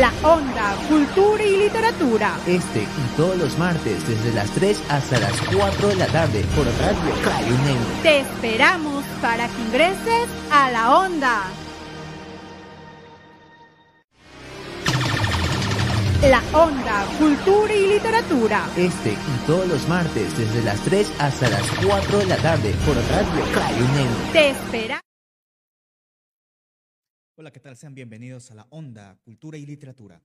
La Onda, Cultura y Literatura. Este y todos los martes desde las 3 hasta las 4 de la tarde por Radio Caribe. Te esperamos para que ingreses a La Onda. La Onda, Cultura y Literatura. Este y todos los martes desde las 3 hasta las 4 de la tarde por Radio Caribe. Te esperamos. Hola, ¿qué tal? Sean bienvenidos a la Onda, Cultura y Literatura.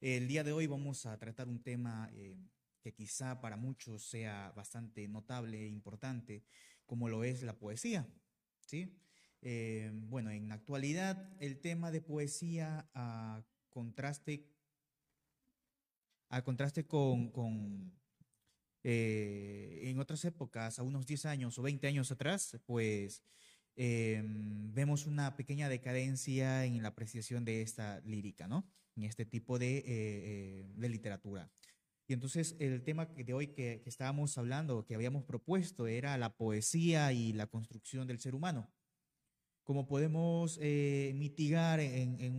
El día de hoy vamos a tratar un tema eh, que quizá para muchos sea bastante notable e importante, como lo es la poesía. ¿sí? Eh, bueno, en la actualidad el tema de poesía a contraste, a contraste con, con eh, en otras épocas, a unos 10 años o 20 años atrás, pues eh, vemos una pequeña decadencia en la apreciación de esta lírica, ¿no? En este tipo de, eh, eh, de literatura. Y entonces el tema de hoy que, que, estábamos hablando, que habíamos propuesto, era la poesía y la construcción del ser humano. Como podemos eh, mitigar en, en,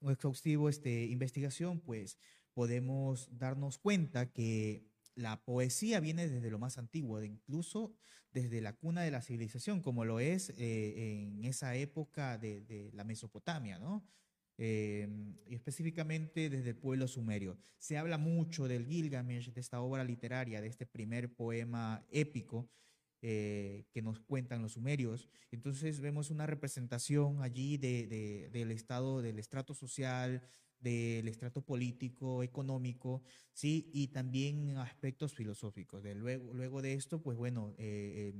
un exhaustivo este, investigación, pues podemos darnos cuenta que la poesía viene desde lo más antiguo, incluso desde la cuna de la civilización, como lo es eh, en esa época de, de la Mesopotamia, ¿no? Eh, y específicamente desde el pueblo sumerio. Se habla mucho del Gilgamesh, de esta obra literaria, de este primer poema épico eh, que nos cuentan los sumerios. Entonces vemos una representación allí de, de, del estado, del estrato social, del estrato político, económico, sí, y también aspectos filosóficos. De luego, luego de esto, pues bueno, eh, eh,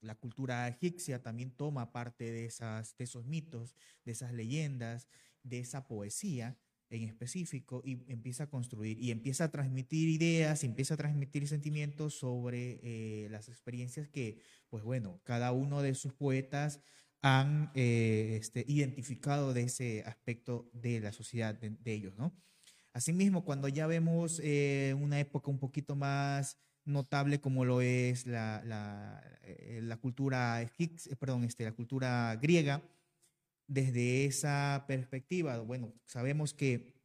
la cultura egipcia también toma parte de, esas, de esos mitos, de esas leyendas, de esa poesía en específico y empieza a construir y empieza a transmitir ideas, empieza a transmitir sentimientos sobre eh, las experiencias que, pues bueno, cada uno de sus poetas han eh, este, identificado de ese aspecto de la sociedad de, de ellos, ¿no? Asimismo, cuando ya vemos eh, una época un poquito más notable como lo es la, la, eh, la cultura egipcia, perdón, este, la cultura griega, desde esa perspectiva, bueno, sabemos que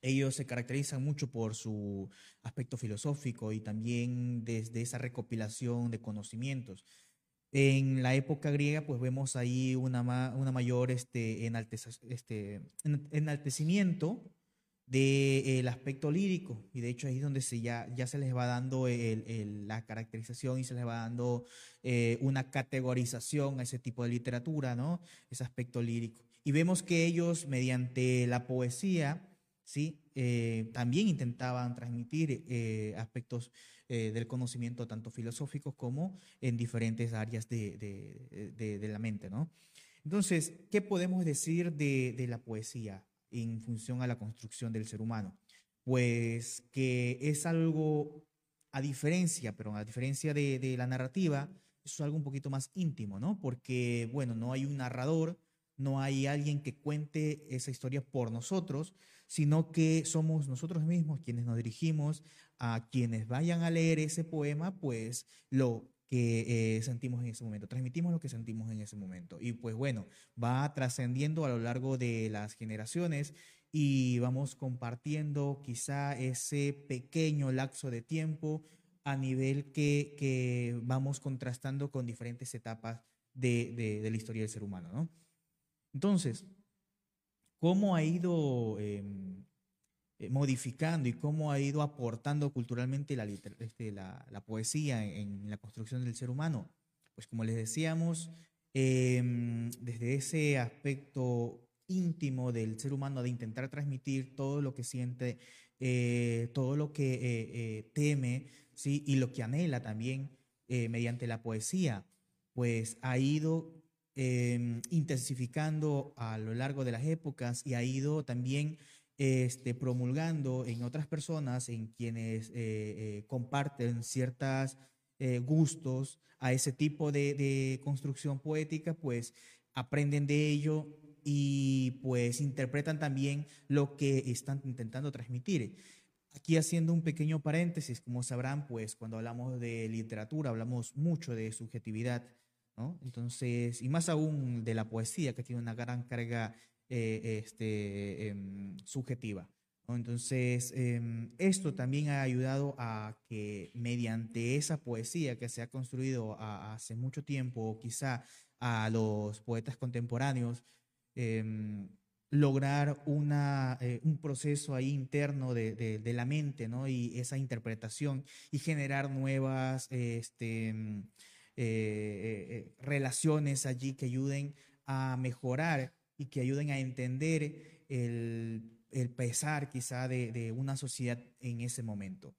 ellos se caracterizan mucho por su aspecto filosófico y también desde esa recopilación de conocimientos. En la época griega, pues vemos ahí una, ma una mayor este, este, enaltecimiento del de aspecto lírico y de hecho ahí es donde se ya, ya se les va dando el, el, la caracterización y se les va dando eh, una categorización a ese tipo de literatura, ¿no? Ese aspecto lírico. Y vemos que ellos mediante la poesía, ¿sí? Eh, también intentaban transmitir eh, aspectos eh, del conocimiento tanto filosóficos como en diferentes áreas de, de, la mente, ¿no? Entonces, ¿qué podemos decir de, la poesía en función a la construcción del ser humano? Pues que es algo, a diferencia, pero a diferencia de, la narrativa, es algo un poquito más íntimo, ¿no? Porque, bueno, no hay un narrador, no hay alguien que cuente esa historia por nosotros, sino que somos nosotros mismos quienes nos dirigimos a quienes vayan a leer ese poema, pues lo que eh, sentimos en ese momento, transmitimos lo que sentimos en ese momento. Y pues bueno, va trascendiendo a lo largo de las generaciones y vamos compartiendo quizá ese pequeño lapso de tiempo a nivel que, que vamos contrastando con diferentes etapas de, de, de la historia del ser humano, ¿no? Entonces, cómo ha ido eh, modificando y cómo ha ido aportando culturalmente la, este, la, la poesía en, en, la construcción del ser humano. Pues como les decíamos, eh, desde ese aspecto íntimo del ser humano de intentar transmitir todo lo que siente, eh, todo lo que eh, teme, ¿sí? y lo que anhela también mediante la poesía, pues ha ido eh, intensificando a lo largo de las épocas y ha ido también este, promulgando en otras personas, en quienes eh, eh, comparten ciertos eh, gustos a ese tipo de, de, construcción poética, pues aprenden de ello y pues interpretan también lo que están intentando transmitir. Aquí haciendo un pequeño paréntesis, como sabrán, pues cuando hablamos de literatura hablamos mucho de subjetividad Entonces, y más aún de la poesía, que tiene una gran carga este, em, subjetiva. Entonces, em, esto también ha ayudado a que mediante esa poesía que se ha construido hace mucho tiempo, quizá a los poetas contemporáneos, em, lograr una, eh, un proceso ahí interno de, de, la mente, ¿no? Y esa interpretación y generar nuevas este, eh, eh, relaciones allí que ayuden a mejorar y que ayuden a entender el el pesar quizá de, una sociedad en ese momento.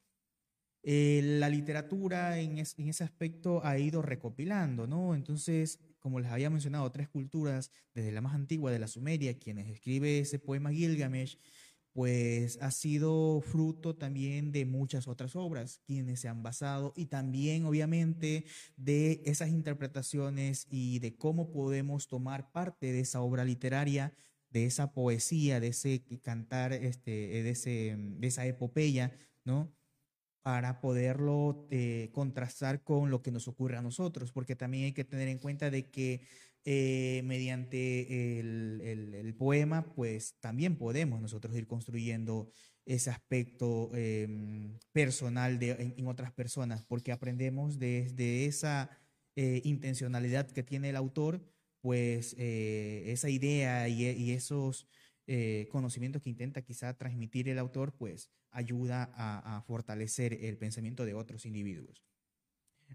Eh, la literatura en, ese aspecto ha ido recopilando, ¿no? Entonces, como les había mencionado, tres culturas, desde la más antigua de la Sumeria, quienes escribe ese poema Gilgamesh, pues ha sido fruto también de muchas otras obras, quienes se han basado, y también obviamente de esas interpretaciones y de cómo podemos tomar parte de esa obra literaria de esa poesía, de ese cantar, este, de, ese, de esa epopeya, ¿no? Para poderlo eh, contrastar con lo que nos ocurre a nosotros, porque también hay que tener en cuenta de que eh, mediante el, poema, pues también podemos nosotros ir construyendo ese aspecto em, personal de, en, otras personas, porque aprendemos desde esa eh, intencionalidad que tiene el autor, pues eh, esa idea y, esos eh, conocimientos que intenta quizá transmitir el autor, pues ayuda a, fortalecer el pensamiento de otros individuos.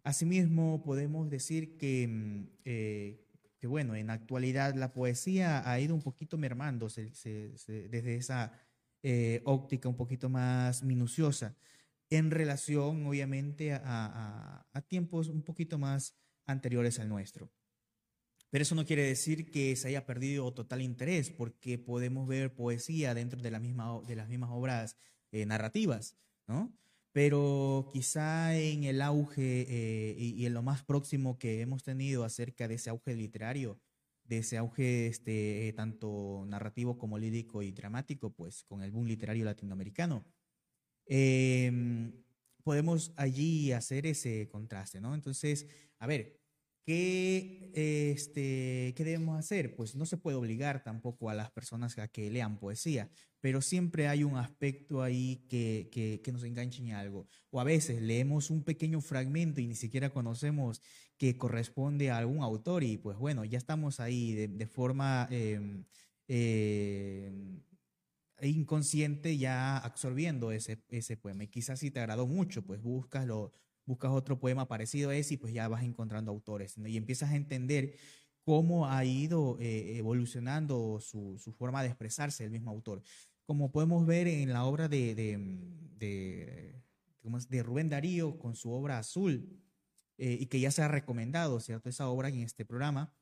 Asimismo, podemos decir que, eh, que, bueno, en actualidad la poesía ha ido un poquito mermando desde esa óptica un poquito más minuciosa en relación, obviamente, a tiempos un poquito más anteriores al nuestro. Pero eso no quiere decir que se haya perdido total interés, porque podemos ver poesía dentro de, la misma, de las mismas obras eh, narrativas, ¿no? Pero quizá en el auge eh, y, en lo más próximo que hemos tenido acerca de ese auge literario, de ese auge este, tanto narrativo como lírico y dramático, pues con el boom literario latinoamericano, em, podemos allí hacer ese contraste, ¿no? Entonces, a ver, ¿Qué, este, ¿Qué debemos hacer? Pues no se puede obligar tampoco a las personas a que lean poesía, pero siempre hay un aspecto ahí que, que, nos enganche en algo. O a veces leemos un pequeño fragmento y ni siquiera conocemos que corresponde a algún autor y pues bueno, ya estamos ahí de, forma em, em, inconsciente ya absorbiendo ese, ese poema. Y quizás si te agradó mucho, pues buscas lo buscas otro poema parecido a ese y pues ya vas encontrando autores y empiezas a entender cómo ha ido eh, evolucionando su, forma de expresarse el mismo autor. Como podemos ver en la obra de, de, de, Rubén Darío con su obra Azul, eh, y que ya se ha recomendado, ¿cierto? Esa obra en este programa,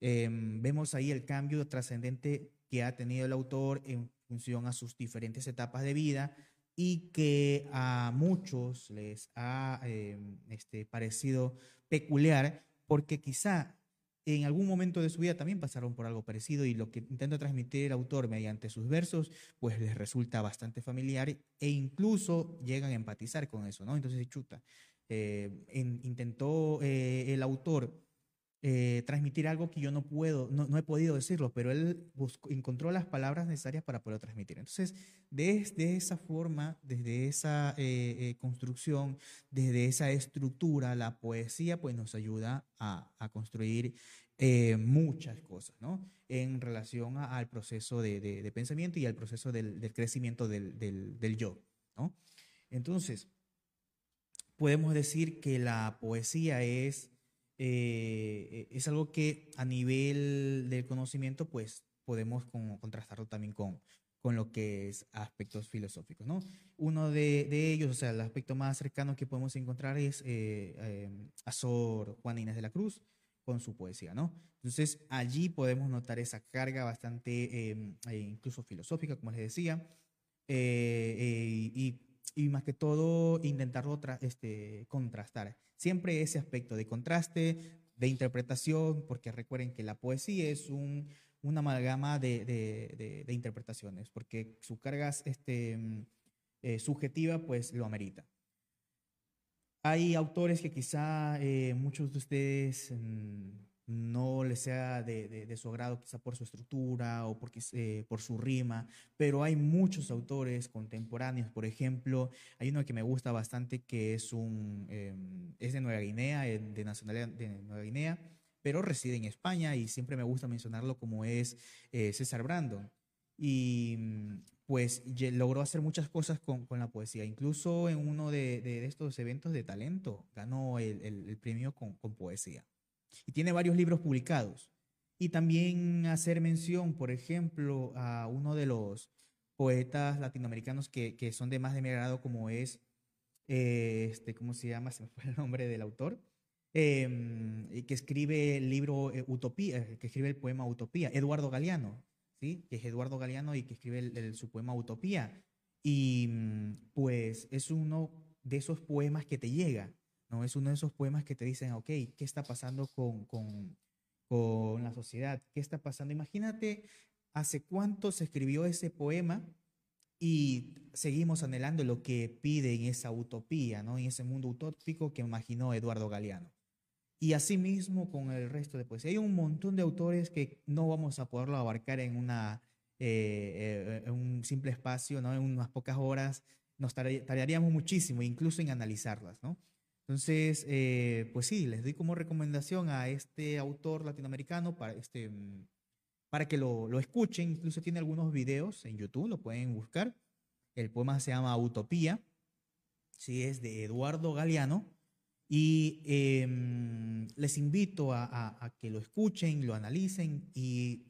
em, vemos ahí el cambio trascendente que ha tenido el autor en función a sus diferentes etapas de vida, y que a muchos les ha em, este, parecido peculiar porque quizá en algún momento de su vida también pasaron por algo parecido y lo que intenta transmitir el autor mediante sus versos pues les resulta bastante familiar e incluso llegan a empatizar con eso, ¿no? Entonces, chuta, eh, intentó eh, el autor eh, transmitir algo que yo no puedo, no, he podido decirlo, pero él encontró las palabras necesarias para poderlo transmitir. Entonces, desde esa forma, desde esa eh, eh, construcción, desde esa estructura, la poesía pues nos ayuda a, construir muchas cosas, ¿no? En relación al proceso de, pensamiento y al proceso del, crecimiento del, del yo, ¿no? Entonces, podemos decir que la poesía es eh, es algo que a nivel del conocimiento, pues podemos contrastarlo también con, con lo que es aspectos filosóficos, ¿no? Uno de, ellos, o sea, el aspecto más cercano que podemos encontrar es eh, eh, Inés de la Cruz con su poesía, ¿no? Entonces, allí podemos notar esa carga bastante, em, incluso filosófica, como les decía, y, y, más que todo intentarlo este, contrastar siempre ese aspecto de contraste, de interpretación, porque recuerden que la poesía es un, una amalgama de, de, de, interpretaciones, porque su carga este, mm, eh, subjetiva pues lo amerita. Hay autores que quizá eh, muchos de ustedes mm, no le sea de, su agrado quizá por su estructura o porque, eh, por su rima, pero hay muchos autores contemporáneos, por ejemplo, hay uno que me gusta bastante que es, un, em, es de Nueva Guinea, de nacionalidad de Nueva Guinea, pero reside en España y siempre me gusta mencionarlo como es eh, César Brandon. Y mm, pues logró hacer muchas cosas con, con la poesía, incluso en uno de, de, estos eventos de talento ganó el, el, premio con, con poesía y tiene varios libros publicados. Y también hacer mención, por ejemplo, a uno de los poetas latinoamericanos que, que son de más de mi agrado, como es, eh, este, ¿cómo se llama? Se me fue el nombre del autor. Em, que escribe el libro eh, Utopía, eh, que escribe el poema Utopía, Eduardo Galeano, ¿sí? que es Eduardo Galeano y que escribe el, su poema Utopía. Y mm, pues es uno de esos poemas que te llega, ¿no? Es uno de esos poemas que te dicen, ok, ¿qué está pasando con, con, con la sociedad? ¿Qué está pasando? Imagínate hace cuánto se escribió ese poema y seguimos anhelando lo que pide en esa utopía, ¿no? En ese mundo utópico que imaginó Eduardo Galeano. Y asimismo con el resto de poesía. Hay un montón de autores que no vamos a poderlo abarcar en, una, eh, eh, en un simple espacio, ¿no? en unas pocas horas. Nos tardaríamos muchísimo, incluso en analizarlas. ¿no? Entonces, eh, pues sí, les doy como recomendación a este autor latinoamericano para, este, mm, para que lo, lo escuchen. Incluso tiene algunos videos en YouTube, lo pueden buscar. El poema se llama Utopía. Sí, es de Eduardo Galeano. Y em, les invito a, a, que lo escuchen, lo analicen y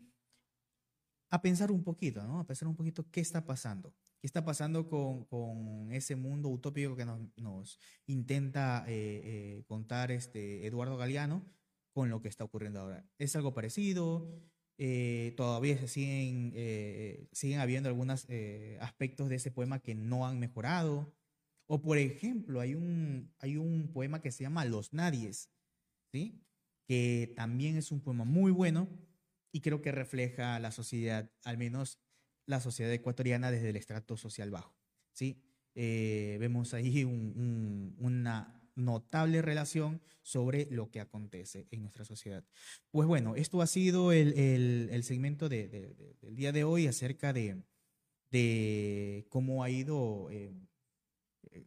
a pensar un poquito, ¿no? A pensar un poquito qué está pasando. ¿Qué está pasando con, con ese mundo utópico que nos, nos intenta eh, eh, contar este Eduardo Galeano con lo que está ocurriendo ahora? ¿Es algo parecido? Eh, todavía se siguen, siguen habiendo algunos aspectos de ese poema que no han mejorado. O por ejemplo, hay un, hay un poema que se llama Los Nadies, ¿sí? que también es un poema muy bueno y creo que refleja la sociedad, al menos la sociedad ecuatoriana desde el estrato social bajo. ¿sí? Eh, vemos ahí una notable relación sobre lo que acontece en nuestra sociedad. Pues bueno, esto ha sido el, segmento del día de hoy acerca de, de cómo ha ido eh, eh,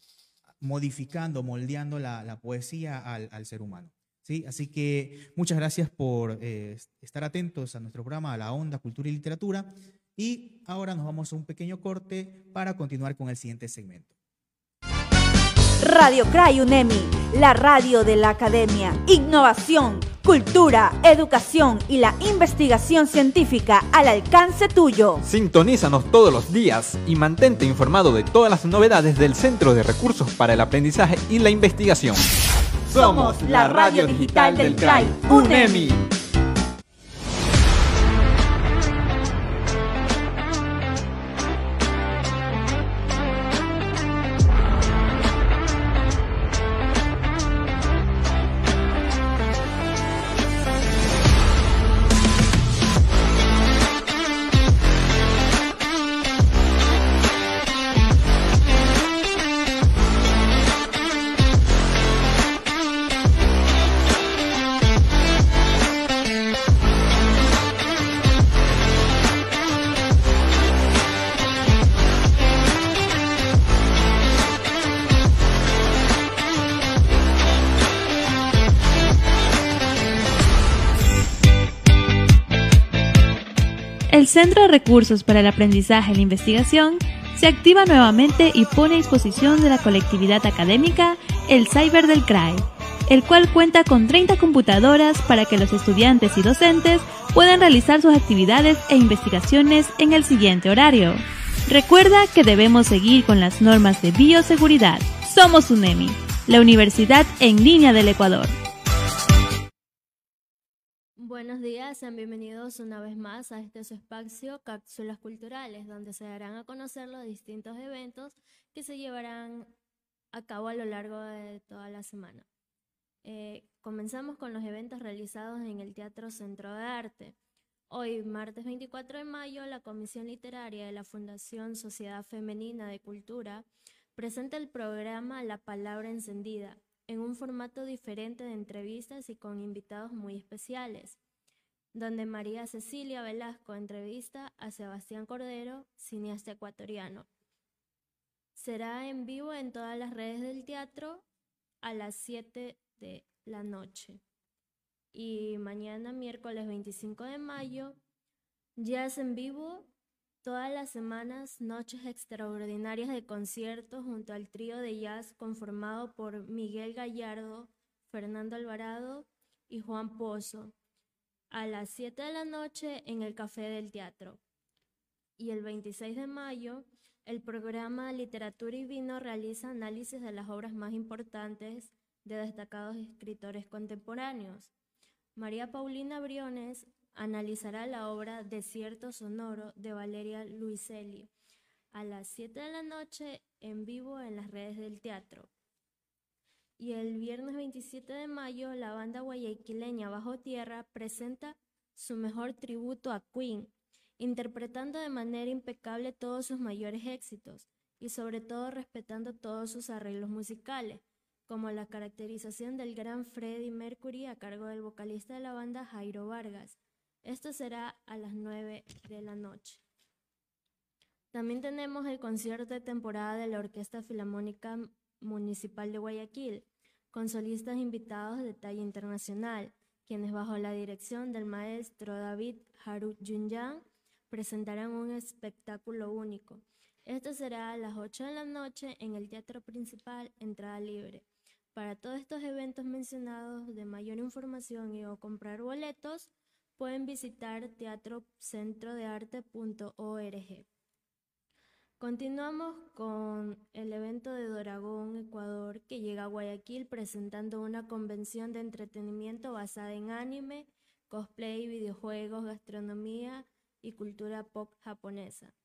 modificando, moldeando la, poesía al, ser humano. ¿sí? Así que muchas gracias por estar atentos a nuestro programa, a la Onda, Cultura y Literatura. Y ahora nos vamos a un pequeño corte para continuar con el siguiente segmento. Radio Cray UNEMI, la radio de la academia. Innovación, cultura, educación y la investigación científica al alcance tuyo. Sintonízanos todos los días y mantente informado de todas las novedades del Centro de Recursos para el Aprendizaje y la Investigación. Somos la radio digital del CRAI, UNEMI. Centro de Recursos para el Aprendizaje y la Investigación se activa nuevamente y pone a disposición de la colectividad académica el Cyber del CRAE, el cual cuenta con 30 computadoras para que los estudiantes y docentes puedan realizar sus actividades e investigaciones en el siguiente horario. Recuerda que debemos seguir con las normas de bioseguridad. Somos UNEMI, la Universidad en línea del Ecuador. Buenos días, sean bienvenidos una vez más a este espacio Cápsulas Culturales, donde se darán a conocer los distintos eventos que se llevarán a cabo a lo largo de toda la semana. Eh, comenzamos con los eventos realizados en el Teatro Centro de Arte. Hoy, martes 24 de mayo, la Comisión Literaria de la Fundación Sociedad Femenina de Cultura presenta el programa La Palabra Encendida, en un formato diferente de entrevistas y con invitados muy especiales, donde María Cecilia Velasco entrevista a Sebastián Cordero, cineasta ecuatoriano. Será en vivo en todas las redes del teatro a las 7 de la noche. Y mañana, miércoles 25 de mayo, jazz en vivo todas las semanas, noches extraordinarias de conciertos junto al trío de jazz conformado por Miguel Gallardo, Fernando Alvarado y Juan Pozo, a las 7 de la noche en el Café del Teatro. Y el 26 de mayo, el programa Literatura y Vino realiza análisis de las obras más importantes de destacados escritores contemporáneos. María Paulina Briones analizará la obra Desierto Sonoro de Valeria Luiselli a las 7 de la noche en vivo en las redes del teatro. Y el viernes 27 de mayo, la banda guayaquileña Bajo Tierra presenta su mejor tributo a Queen, interpretando de manera impecable todos sus mayores éxitos y sobre todo respetando todos sus arreglos musicales, como la caracterización del gran Freddie Mercury a cargo del vocalista de la banda Jairo Vargas. Esto será a las 9 de la noche. También tenemos el concierto de temporada de la Orquesta Filarmónica Municipal de Guayaquil, con solistas invitados de talla internacional, quienes bajo la dirección del maestro David Haru Junyang presentarán un espectáculo único. Esto será a las 8 de la noche en el Teatro Principal, entrada libre. Para todos estos eventos mencionados, de mayor información y o comprar boletos, pueden visitar teatrocentrodearte.org. Continuamos con el evento de Doragón, Ecuador, que llega a Guayaquil presentando una convención de entretenimiento basada en anime, cosplay, videojuegos, gastronomía y cultura pop japonesa.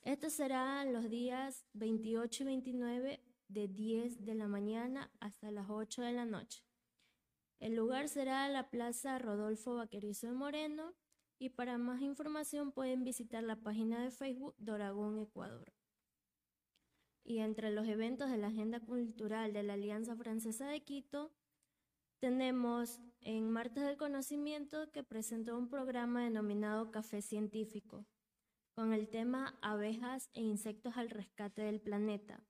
Esto será los días 28 y 29 de 10 de la mañana hasta las 8 de la noche. El lugar será la Plaza Rodolfo Vaquerizo de Moreno y para más información pueden visitar la página de Facebook Doragón Ecuador. Y entre los eventos de la Agenda Cultural de la Alianza Francesa de Quito, tenemos en Martes del Conocimiento que presentó un programa denominado Café Científico, con el tema Abejas e insectos al rescate del planeta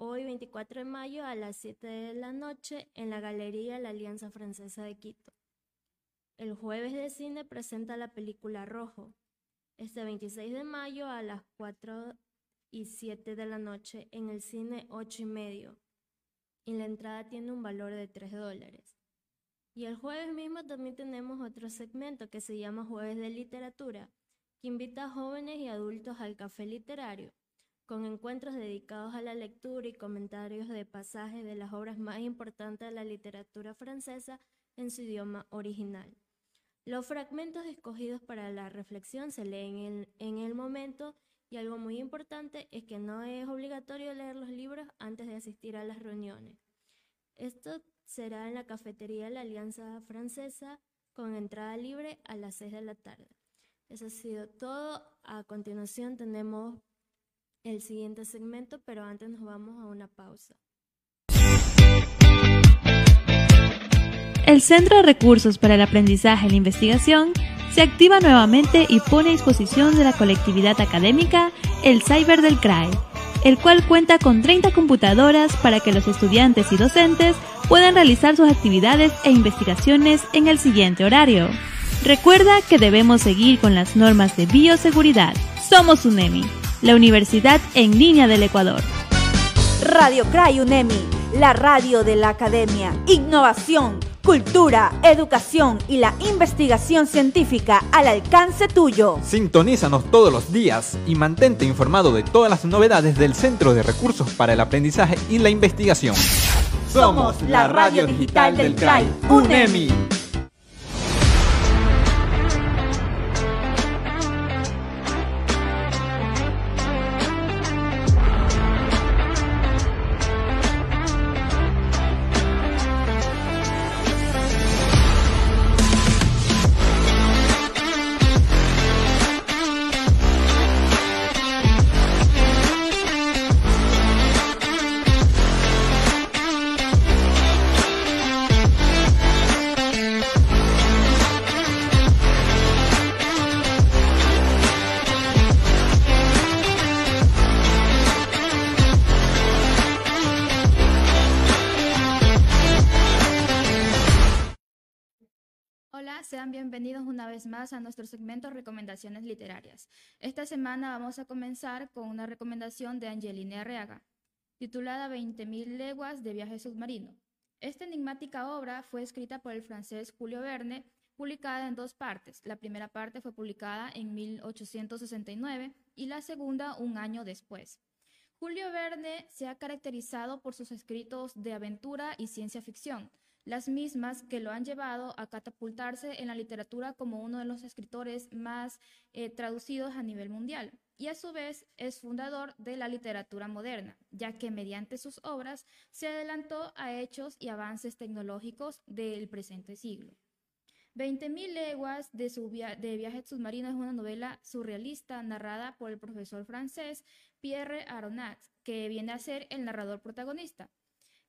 hoy 24 de mayo a las 7 de la noche en la Galería La Alianza Francesa de Quito. El jueves de cine presenta la película Rojo, este 26 de mayo a las 4 y 7 de la noche en el cine 8 y medio y la entrada tiene un valor de 3 dólares. Y el jueves mismo también tenemos otro segmento que se llama Jueves de Literatura, que invita a jóvenes y adultos al café literario con encuentros dedicados a la lectura y comentarios de pasajes de las obras más importantes de la literatura francesa en su idioma original. Los fragmentos escogidos para la reflexión se leen en, el momento y algo muy importante es que no es obligatorio leer los libros antes de asistir a las reuniones. Esto será en la cafetería de la Alianza Francesa con entrada libre a las 6 de la tarde. Eso ha sido todo. A continuación tenemos el siguiente segmento, pero antes nos vamos a una pausa. El Centro de Recursos para el Aprendizaje y la Investigación se activa nuevamente y pone a disposición de la colectividad académica el Cyber del CRAE, el cual cuenta con 30 computadoras para que los estudiantes y docentes puedan realizar sus actividades e investigaciones en el siguiente horario. Recuerda que debemos seguir con las normas de bioseguridad. Somos UNEMI la Universidad en Línea del Ecuador. Radio Cray UNEMI, la radio de la academia. Innovación, cultura, educación y la investigación científica al alcance tuyo. Sintonízanos todos los días y mantente informado de todas las novedades del Centro de Recursos para el Aprendizaje y la Investigación. Somos la radio digital del CRAI, UNEMI. Una vez más a nuestro segmento Recomendaciones Literarias. Esta semana vamos a comenzar con una recomendación de Angelina Arreaga, titulada 20.000 leguas de viaje submarino. Esta enigmática obra fue escrita por el francés Julio Verne, publicada en dos partes. La primera parte fue publicada en 1869 y la segunda un año después. Julio Verne se ha caracterizado por sus escritos de aventura y ciencia ficción, las mismas que lo han llevado a catapultarse en la literatura como uno de los escritores más eh, traducidos a nivel mundial. Y a su vez es fundador de la literatura moderna, ya que mediante sus obras se adelantó a hechos y avances tecnológicos del presente siglo. 20.000 leguas de, su de viaje submarino es una novela surrealista narrada por el profesor francés Pierre Aronnax, que viene a ser el narrador protagonista.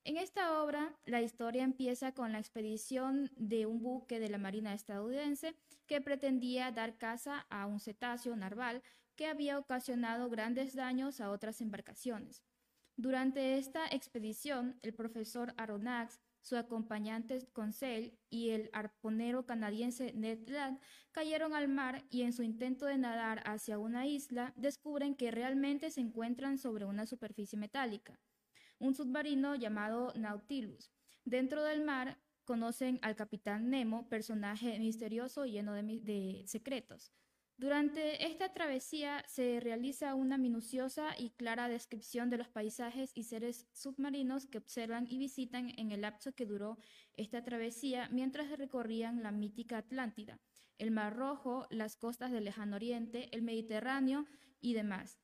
En esta obra, la historia empieza con la expedición de un buque de la Marina estadounidense que pretendía dar caza a un cetáceo narval que había ocasionado grandes daños a otras embarcaciones. Durante esta expedición, el profesor Aronnax su acompañante Conseil y el arponero canadiense Ned Land cayeron al mar y en su intento de nadar hacia una isla descubren que realmente se encuentran sobre una superficie metálica, un submarino llamado Nautilus. Dentro del mar conocen al capitán Nemo, personaje misterioso y lleno de, de secretos. Durante esta travesía se realiza una minuciosa y clara descripción de los paisajes y seres submarinos que observan y visitan en el lapso que duró esta travesía mientras recorrían la mítica Atlántida, el Mar Rojo, las costas del Lejano Oriente, el Mediterráneo y demás.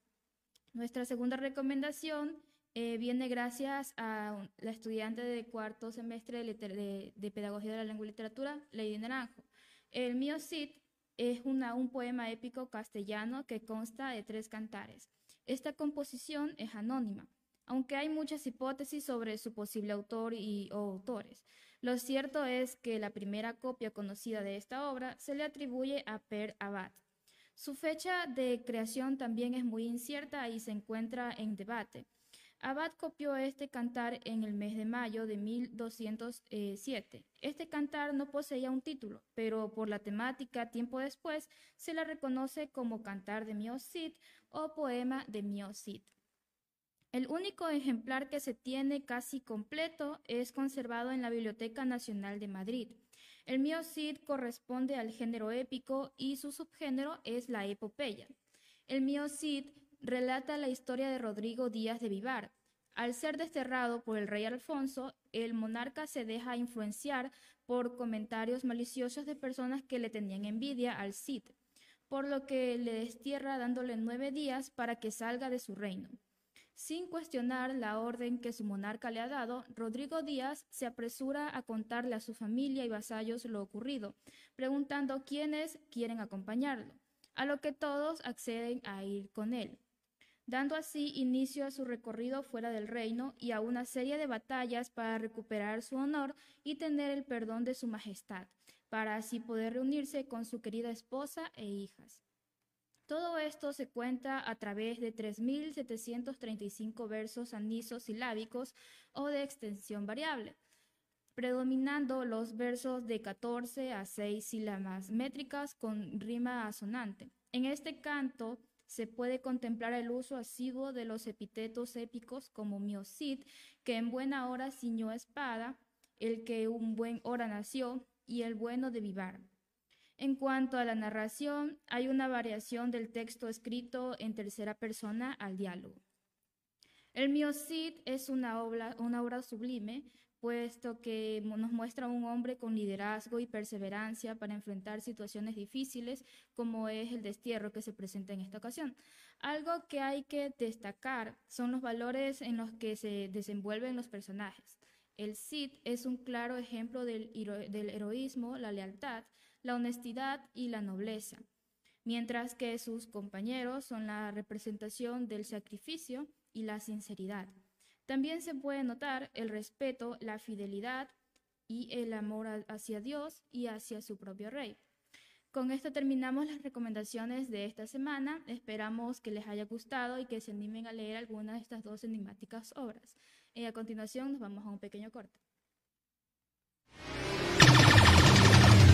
Nuestra segunda recomendación eh, viene gracias a la estudiante de cuarto semestre de, de Pedagogía de la Lengua y Literatura, Lady Naranjo. El mío Cid es un poema épico castellano que consta de tres cantares. Esta composición es anónima, aunque hay muchas hipótesis sobre su posible autor y o autores. Lo cierto es que la primera copia conocida de esta obra se le atribuye a Per Abad. Su fecha de creación también es muy incierta y se encuentra en debate. Abad copió este cantar en el mes de mayo de 1207. Este cantar no poseía un título, pero por la temática, tiempo después, se la reconoce como cantar de Miocid o poema de Miocid. El único ejemplar que se tiene casi completo es conservado en la Biblioteca Nacional de Madrid. El Miocid corresponde al género épico y su subgénero es la epopeya. El Miocid relata la historia de Rodrigo Díaz de Vivar. Al ser desterrado por el rey Alfonso, el monarca se deja influenciar por comentarios maliciosos de personas que le tenían envidia al Cid, por lo que le destierra dándole nueve días para que salga de su reino. Sin cuestionar la orden que su monarca le ha dado, Rodrigo Díaz se apresura a contarle a su familia y vasallos lo ocurrido, preguntando quiénes quieren acompañarlo, a lo que todos acceden a ir con él dando así inicio a su recorrido fuera del reino y a una serie de batallas para recuperar su honor y tener el perdón de su majestad, para así poder reunirse con su querida esposa e hijas. Todo esto se cuenta a través de 3.735 versos anisos silábicos o de extensión variable, predominando los versos de 14 a 6 sílabas métricas con rima asonante. En este canto se puede contemplar el uso asiduo de los epítetos épicos como Miocid, que en buena hora ciñó espada, el que un buen hora nació, y el bueno de vivar. En cuanto a la narración, hay una variación del texto escrito en tercera persona al diálogo. El Miocid es una obra, una obra sublime, puesto que nos muestra un hombre con liderazgo y perseverancia para enfrentar situaciones difíciles como es el destierro que se presenta en esta ocasión. Algo que hay que destacar son los valores en los que se desenvuelven los personajes. El Cid es un claro ejemplo del, del heroísmo, la lealtad, la honestidad y la nobleza, mientras que sus compañeros son la representación del sacrificio y la sinceridad. También se puede notar el respeto, la fidelidad y el amor hacia Dios y hacia su propio rey. Con esto terminamos las recomendaciones de esta semana. Esperamos que les haya gustado y que se animen a leer alguna de estas dos enigmáticas obras. Y a continuación nos vamos a un pequeño corte.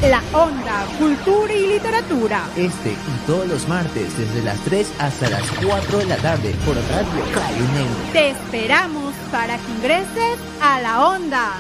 La Onda, Cultura y Literatura. Este y todos los martes desde las 3 hasta las 4 de la tarde por Radio Cry UNEMI. Te esperamos para que ingreses a la Onda.